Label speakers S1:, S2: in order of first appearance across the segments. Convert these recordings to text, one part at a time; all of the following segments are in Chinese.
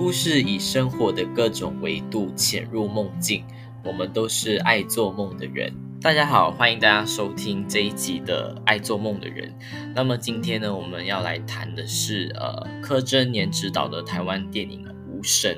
S1: 故事以生活的各种维度潜入梦境，我们都是爱做梦的人。大家好，欢迎大家收听这一集的《爱做梦的人》。那么今天呢，我们要来谈的是呃柯震年执导的台湾电影《无声》。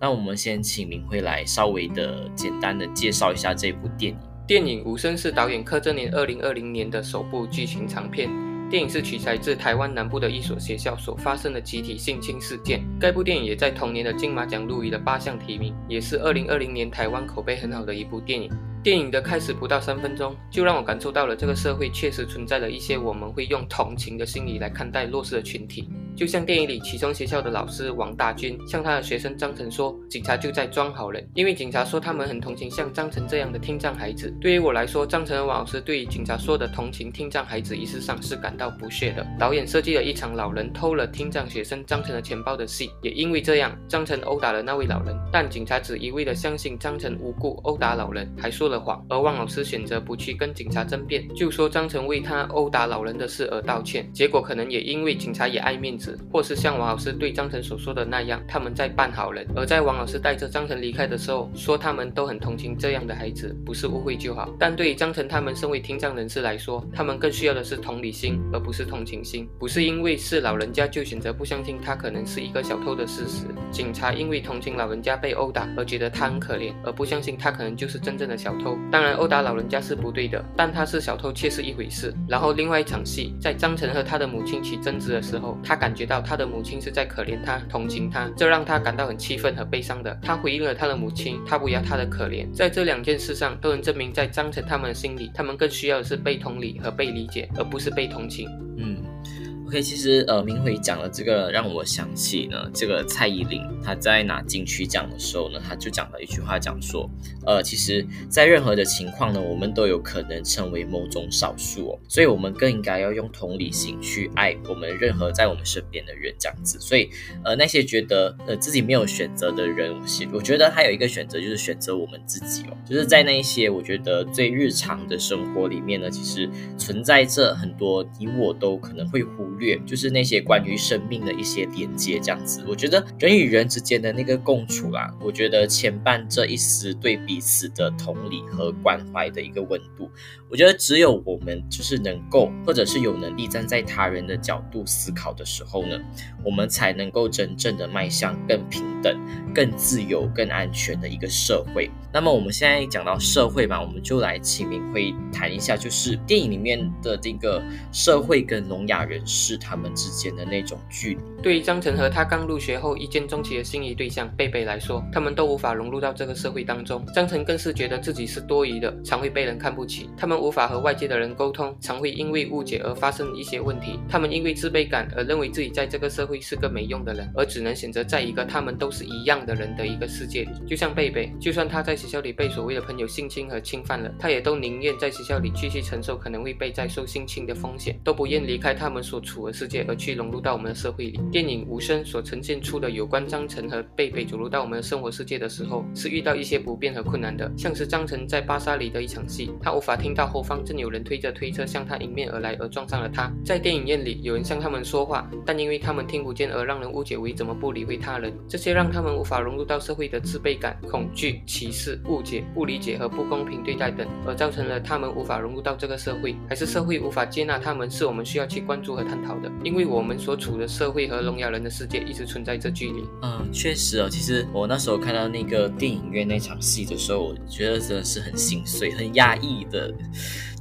S1: 那我们先请明慧来稍微的简单的介绍一下这部电影。
S2: 电影《无声》是导演柯震年二零二零年的首部剧情长片。电影是取材自台湾南部的一所学校所发生的集体性侵事件。该部电影也在同年的金马奖入围了八项提名，也是二零二零年台湾口碑很好的一部电影。电影的开始不到三分钟，就让我感受到了这个社会确实存在了一些我们会用同情的心理来看待弱势的群体。就像电影里启聪学校的老师王大军向他的学生张晨说：“警察就在装好人，因为警察说他们很同情像张晨这样的听障孩子。”对于我来说，张晨和王老师对于警察说的同情听障孩子一事上是感到不屑的。导演设计了一场老人偷了听障学生张晨的钱包的戏，也因为这样，张晨殴打了那位老人，但警察只一味的相信张晨无故殴打老人，还说了谎。而王老师选择不去跟警察争辩，就说张晨为他殴打老人的事而道歉。结果可能也因为警察也爱面子。或是像王老师对张晨所说的那样，他们在扮好人。而在王老师带着张晨离开的时候，说他们都很同情这样的孩子，不是误会就好。但对于张晨他们身为听障人士来说，他们更需要的是同理心，而不是同情心。不是因为是老人家就选择不相信他可能是一个小偷的事实。警察因为同情老人家被殴打而觉得他很可怜，而不相信他可能就是真正的小偷。当然，殴打老人家是不对的，但他是小偷却是一回事。然后另外一场戏，在张晨和他的母亲起争执的时候，他感感觉到他。他的母亲是在可怜他、同情他，这让他感到很气愤和悲伤的。他回应了他的母亲，他不要他的可怜。在这两件事上，都能证明，在张晨他们的心里，他们更需要的是被同理和被理解，而不是被同情。
S1: 嗯。OK，其实呃，明辉讲了这个，让我想起呢，这个蔡依林她在拿金曲奖的时候呢，她就讲了一句话，讲说，呃，其实，在任何的情况呢，我们都有可能成为某种少数哦，所以我们更应该要用同理心去爱我们任何在我们身边的人，这样子。所以，呃，那些觉得呃自己没有选择的人，我我觉得还有一个选择就是选择我们自己哦，就是在那一些我觉得最日常的生活里面呢，其实存在着很多你我都可能会忽略。就是那些关于生命的一些连接，这样子，我觉得人与人之间的那个共处啊，我觉得牵绊这一丝对彼此的同理和关怀的一个温度。我觉得只有我们就是能够，或者是有能力站在他人的角度思考的时候呢，我们才能够真正的迈向更平等、更自由、更安全的一个社会。那么我们现在讲到社会嘛，我们就来清明会谈一下，就是电影里面的这个社会跟聋哑人士。他们之间的那种距离，
S2: 对于张晨和他刚入学后一见钟情的心仪对象贝贝来说，他们都无法融入到这个社会当中。张晨更是觉得自己是多余的，常会被人看不起。他们无法和外界的人沟通，常会因为误解而发生一些问题。他们因为自卑感而认为自己在这个社会是个没用的人，而只能选择在一个他们都是一样的人的一个世界里。就像贝贝，就算他在学校里被所谓的朋友性侵和侵犯了，他也都宁愿在学校里继续承受可能会被再受性侵的风险，都不愿离开他们所处的。世界而去融入到我们的社会里。电影《无声》所呈现出的有关张晨和贝贝走入到我们的生活世界的时候，是遇到一些不便和困难的。像是张晨在巴萨里的一场戏，他无法听到后方正有人推着推车向他迎面而来，而撞上了他。在电影院里，有人向他们说话，但因为他们听不见，而让人误解为怎么不理会他人。这些让他们无法融入到社会的自卑感、恐惧、歧视、误解、不理解和不公平对待等，而造成了他们无法融入到这个社会，还是社会无法接纳他们，是我们需要去关注和探讨。的，因为我们所处的社会和聋哑人的世界一直存在着距离。
S1: 嗯，确实哦。其实我那时候看到那个电影院那场戏的时候，我觉得真的是很心碎、很压抑的。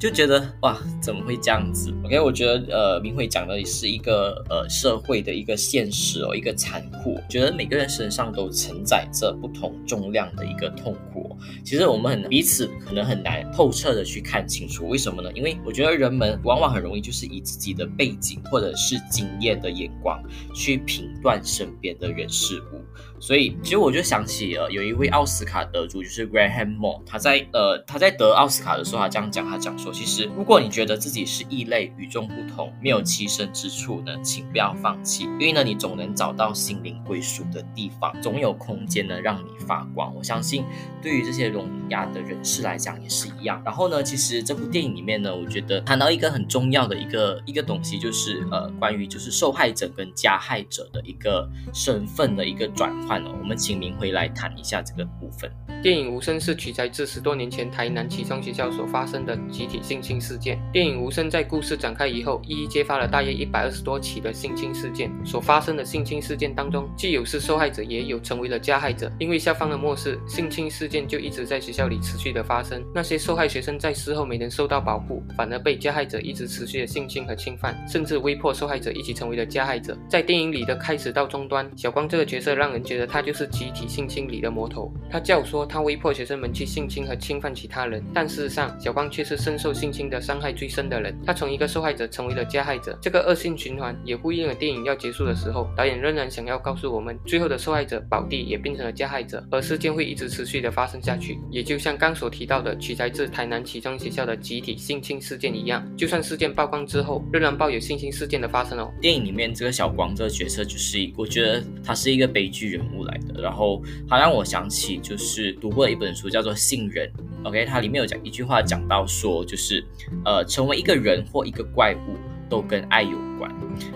S1: 就觉得哇，怎么会这样子？OK，我觉得呃，明慧讲的是一个呃社会的一个现实哦，一个残酷。觉得每个人身上都承载着不同重量的一个痛苦。其实我们很彼此可能很难透彻的去看清楚，为什么呢？因为我觉得人们往往很容易就是以自己的背景或者是经验的眼光去评断身边的人事物。所以其实我就想起了有一位奥斯卡得主，就是 Graham Moore，他在呃他在得奥斯卡的时候，他这样讲，他讲说。其实，如果你觉得自己是异类、与众不同、没有栖身之处呢，请不要放弃，因为呢，你总能找到心灵归属的地方，总有空间呢让你发光。我相信对于这些聋哑的人士来讲也是一样。然后呢，其实这部电影里面呢，我觉得谈到一个很重要的一个一个东西，就是呃，关于就是受害者跟加害者的一个身份的一个转换哦。我们请明辉来谈一下这个部分。
S2: 电影《无声》是取材自十多年前台南启聪学校所发生的集体性侵事件。电影《无声》在故事展开以后，一一揭发了大约一百二十多起的性侵事件。所发生的性侵事件当中，既有是受害者，也有成为了加害者。因为校方的漠视，性侵事件就一直在学校里持续的发生。那些受害学生在事后没能受到保护，反而被加害者一直持续的性侵和侵犯，甚至威迫受害者一起成为了加害者。在电影里的开始到终端，小光这个角色让人觉得他就是集体性侵里的魔头。他教唆。他威迫学生们去性侵和侵犯其他人，但事实上，小光却是深受性侵的伤害最深的人。他从一个受害者成为了加害者，这个恶性循环也呼应了电影要结束的时候，导演仍然想要告诉我们，最后的受害者宝弟也变成了加害者，而事件会一直持续的发生下去。也就像刚所提到的取材自台南启中学校的集体性侵事件一样，就算事件曝光之后，仍然抱有性侵事件的发生哦。
S1: 电影里面这个小光这个角色就是，我觉得他是一个悲剧人物来的，然后他让我想起就是。读过一本书叫做《信任》，OK，它里面有讲一句话，讲到说，就是，呃，成为一个人或一个怪物都跟爱有关。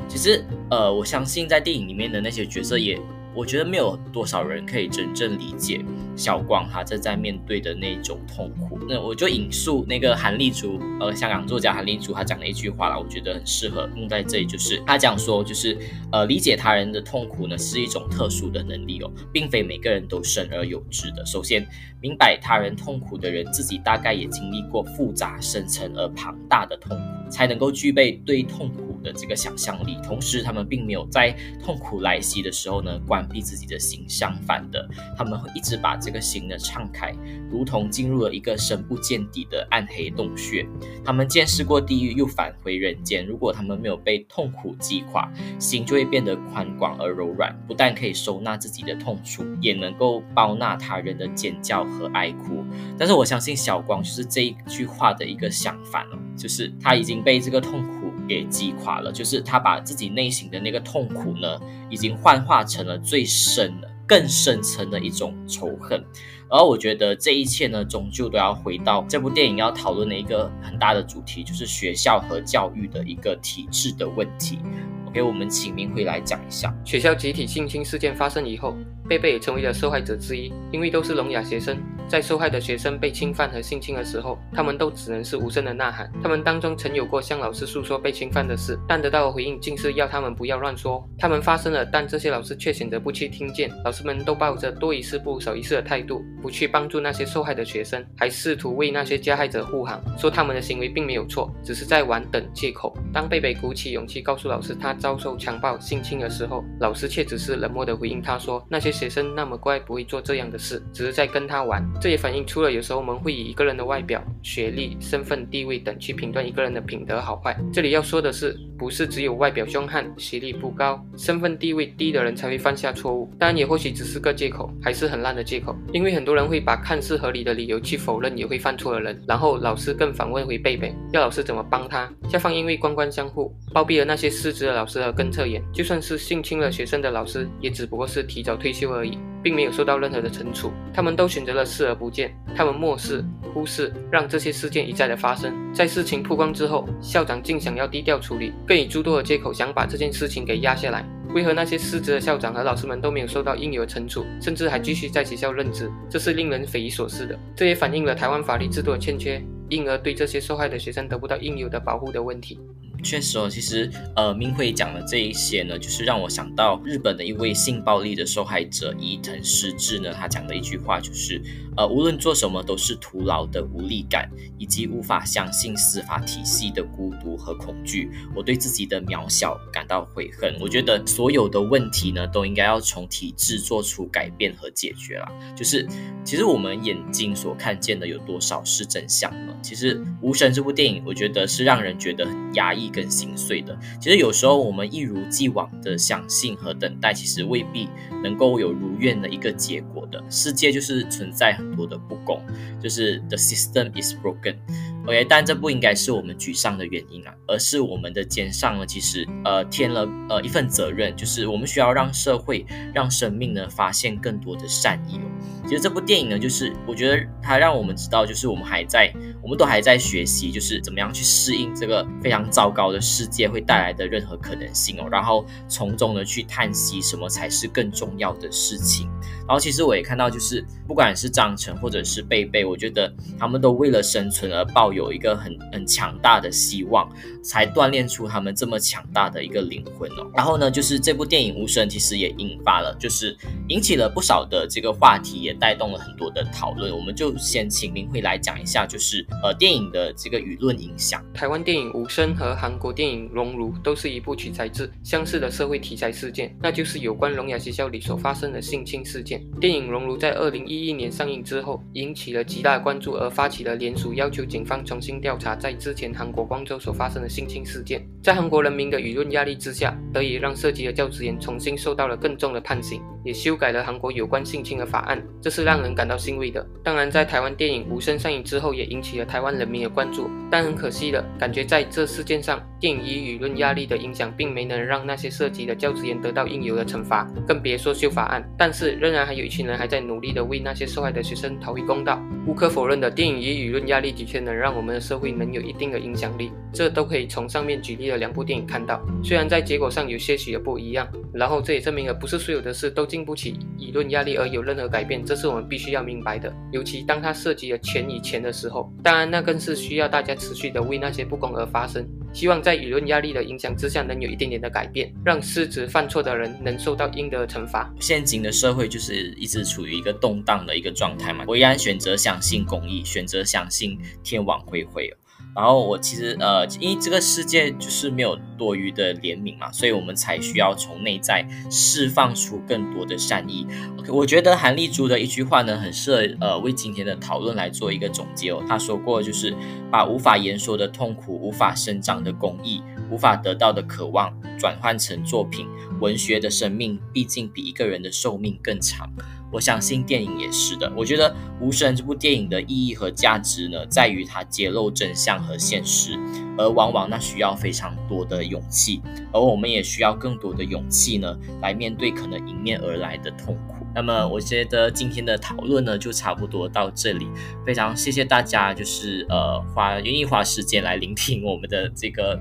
S1: 其实，呃，我相信在电影里面的那些角色也。我觉得没有多少人可以真正理解小光他正在面对的那种痛苦。那我就引述那个韩立竹，呃，香港作家韩立竹他讲的一句话了，我觉得很适合用在这里，就是他讲说，就是呃，理解他人的痛苦呢是一种特殊的能力哦，并非每个人都生而有之的。首先，明白他人痛苦的人，自己大概也经历过复杂、深沉而庞大的痛苦，才能够具备对痛苦的这个想象力。同时，他们并没有在痛苦来袭的时候呢关。闭自己的心，相反的，他们会一直把这个心呢敞开，如同进入了一个深不见底的暗黑洞穴。他们见识过地狱，又返回人间。如果他们没有被痛苦击垮，心就会变得宽广而柔软，不但可以收纳自己的痛楚，也能够包纳他人的尖叫和哀哭。但是我相信小光就是这一句话的一个相反哦，就是他已经被这个痛苦。给击垮了，就是他把自己内心的那个痛苦呢，已经幻化成了最深的、更深层的一种仇恨。而我觉得这一切呢，终究都要回到这部电影要讨论的一个很大的主题，就是学校和教育的一个体制的问题。OK，我们请明辉来讲一下
S2: 学校集体性侵事件发生以后。贝贝也成为了受害者之一，因为都是聋哑学生，在受害的学生被侵犯和性侵的时候，他们都只能是无声的呐喊。他们当中曾有过向老师诉说被侵犯的事，但得到的回应竟是要他们不要乱说。他们发生了，但这些老师却选择不去听见。老师们都抱着多一事不如少一事的态度，不去帮助那些受害的学生，还试图为那些加害者护航，说他们的行为并没有错，只是在玩等借口。当贝贝鼓起勇气告诉老师他遭受强暴性侵的时候，老师却只是冷漠的回应他说那些。学生那么乖，不会做这样的事，只是在跟他玩。这也反映出了有时候我们会以一个人的外表、学历、身份、地位等去评断一个人的品德好坏。这里要说的是，不是只有外表凶悍、学历不高、身份地位低的人才会犯下错误。当然，也或许只是个借口，还是很烂的借口。因为很多人会把看似合理的理由去否认也会犯错的人。然后老师更反问回贝贝，要老师怎么帮他？校方因为官官相护，包庇了那些失职的老师和跟测员。就算是性侵了学生的老师，也只不过是提早退休。而已，并没有受到任何的惩处。他们都选择了视而不见，他们漠视、忽视，让这些事件一再的发生。在事情曝光之后，校长竟想要低调处理，更以诸多的借口想把这件事情给压下来。为何那些失职的校长和老师们都没有受到应有的惩处，甚至还继续在学校任职？这是令人匪夷所思的。这也反映了台湾法律制度的欠缺，因而对这些受害的学生得不到应有的保护的问题。
S1: 确实哦，其实呃，明辉讲的这一些呢，就是让我想到日本的一位性暴力的受害者伊藤诗织呢，他讲的一句话就是，呃，无论做什么都是徒劳的无力感，以及无法相信司法体系的孤独和恐惧。我对自己的渺小感到悔恨。我觉得所有的问题呢，都应该要从体制做出改变和解决啦。就是其实我们眼睛所看见的有多少是真相呢？其实《无神》这部电影，我觉得是让人觉得很压抑。更心碎的，其实有时候我们一如既往的相信和等待，其实未必能够有如愿的一个结果的。世界就是存在很多的不公，就是 the system is broken。OK，但这不应该是我们沮丧的原因啊，而是我们的肩上呢，其实呃添了呃一份责任，就是我们需要让社会、让生命呢发现更多的善意哦。其实这部电影呢，就是我觉得它让我们知道，就是我们还在，我们都还在学习，就是怎么样去适应这个非常糟糕的世界会带来的任何可能性哦，然后从中呢去叹息什么才是更重要的事情。然后其实我也看到，就是不管是张晨或者是贝贝，我觉得他们都为了生存而抱有一个很很强大的希望，才锻炼出他们这么强大的一个灵魂哦。然后呢，就是这部电影《无声》其实也引发了，就是引起了不少的这个话题，也带动了很多的讨论。我们就先请明慧来讲一下，就是呃电影的这个舆论影响。
S2: 台湾电影《无声》和韩国电影《熔炉》都是一部取材自相似的社会题材事件，那就是有关聋哑学校里所发生的性侵事件。电影《熔炉》在二零一一年上映之后，引起了极大关注，而发起了联署，要求警方重新调查在之前韩国光州所发生的性侵事件。在韩国人民的舆论压力之下，得以让涉及的教职员重新受到了更重的判刑，也修改了韩国有关性侵的法案，这是让人感到欣慰的。当然，在台湾电影《无声》上映之后，也引起了台湾人民的关注，但很可惜的感觉，在这事件上，电影与舆论压力的影响，并没能让那些涉及的教职员得到应有的惩罚，更别说修法案。但是，仍然还有一群人还在努力的为那些受害的学生讨回公道。无可否认的，电影与舆论压力的确能让我们的社会能有一定的影响力，这都可以从上面举例的两部电影看到。虽然在结果上有些许的不一样，然后这也证明了不是所有的事都经不起舆论压力而有任何改变，这是我们必须要明白的。尤其当它涉及了钱与钱的时候，当然那更是需要大家持续的为那些不公而发声。希望在舆论压力的影响之下，能有一点点的改变，让失职犯错的人能受到应得的惩罚。
S1: 现今的社会就是一直处于一个动荡的一个状态嘛，我依然选择相信公益，选择相信天网恢恢。然后我其实呃，因为这个世界就是没有多余的怜悯嘛，所以我们才需要从内在释放出更多的善意。OK，我觉得韩立珠的一句话呢，很适合呃为今天的讨论来做一个总结哦。他说过，就是把无法言说的痛苦、无法生长的公益、无法得到的渴望，转换成作品。文学的生命毕竟比一个人的寿命更长。我相信电影也是的。我觉得《无声》这部电影的意义和价值呢，在于它揭露真相和现实，而往往那需要非常多的勇气，而我们也需要更多的勇气呢，来面对可能迎面而来的痛苦。那么，我觉得今天的讨论呢，就差不多到这里。非常谢谢大家，就是呃，花愿意花时间来聆听我们的这个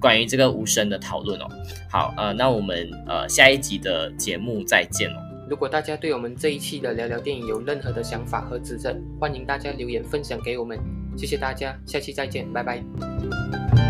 S1: 关于这个无声的讨论哦。好，呃，那我们呃下一集的节目再见哦。
S2: 如果大家对我们这一期的聊聊电影有任何的想法和指正，欢迎大家留言分享给我们。谢谢大家，下期再见，拜拜。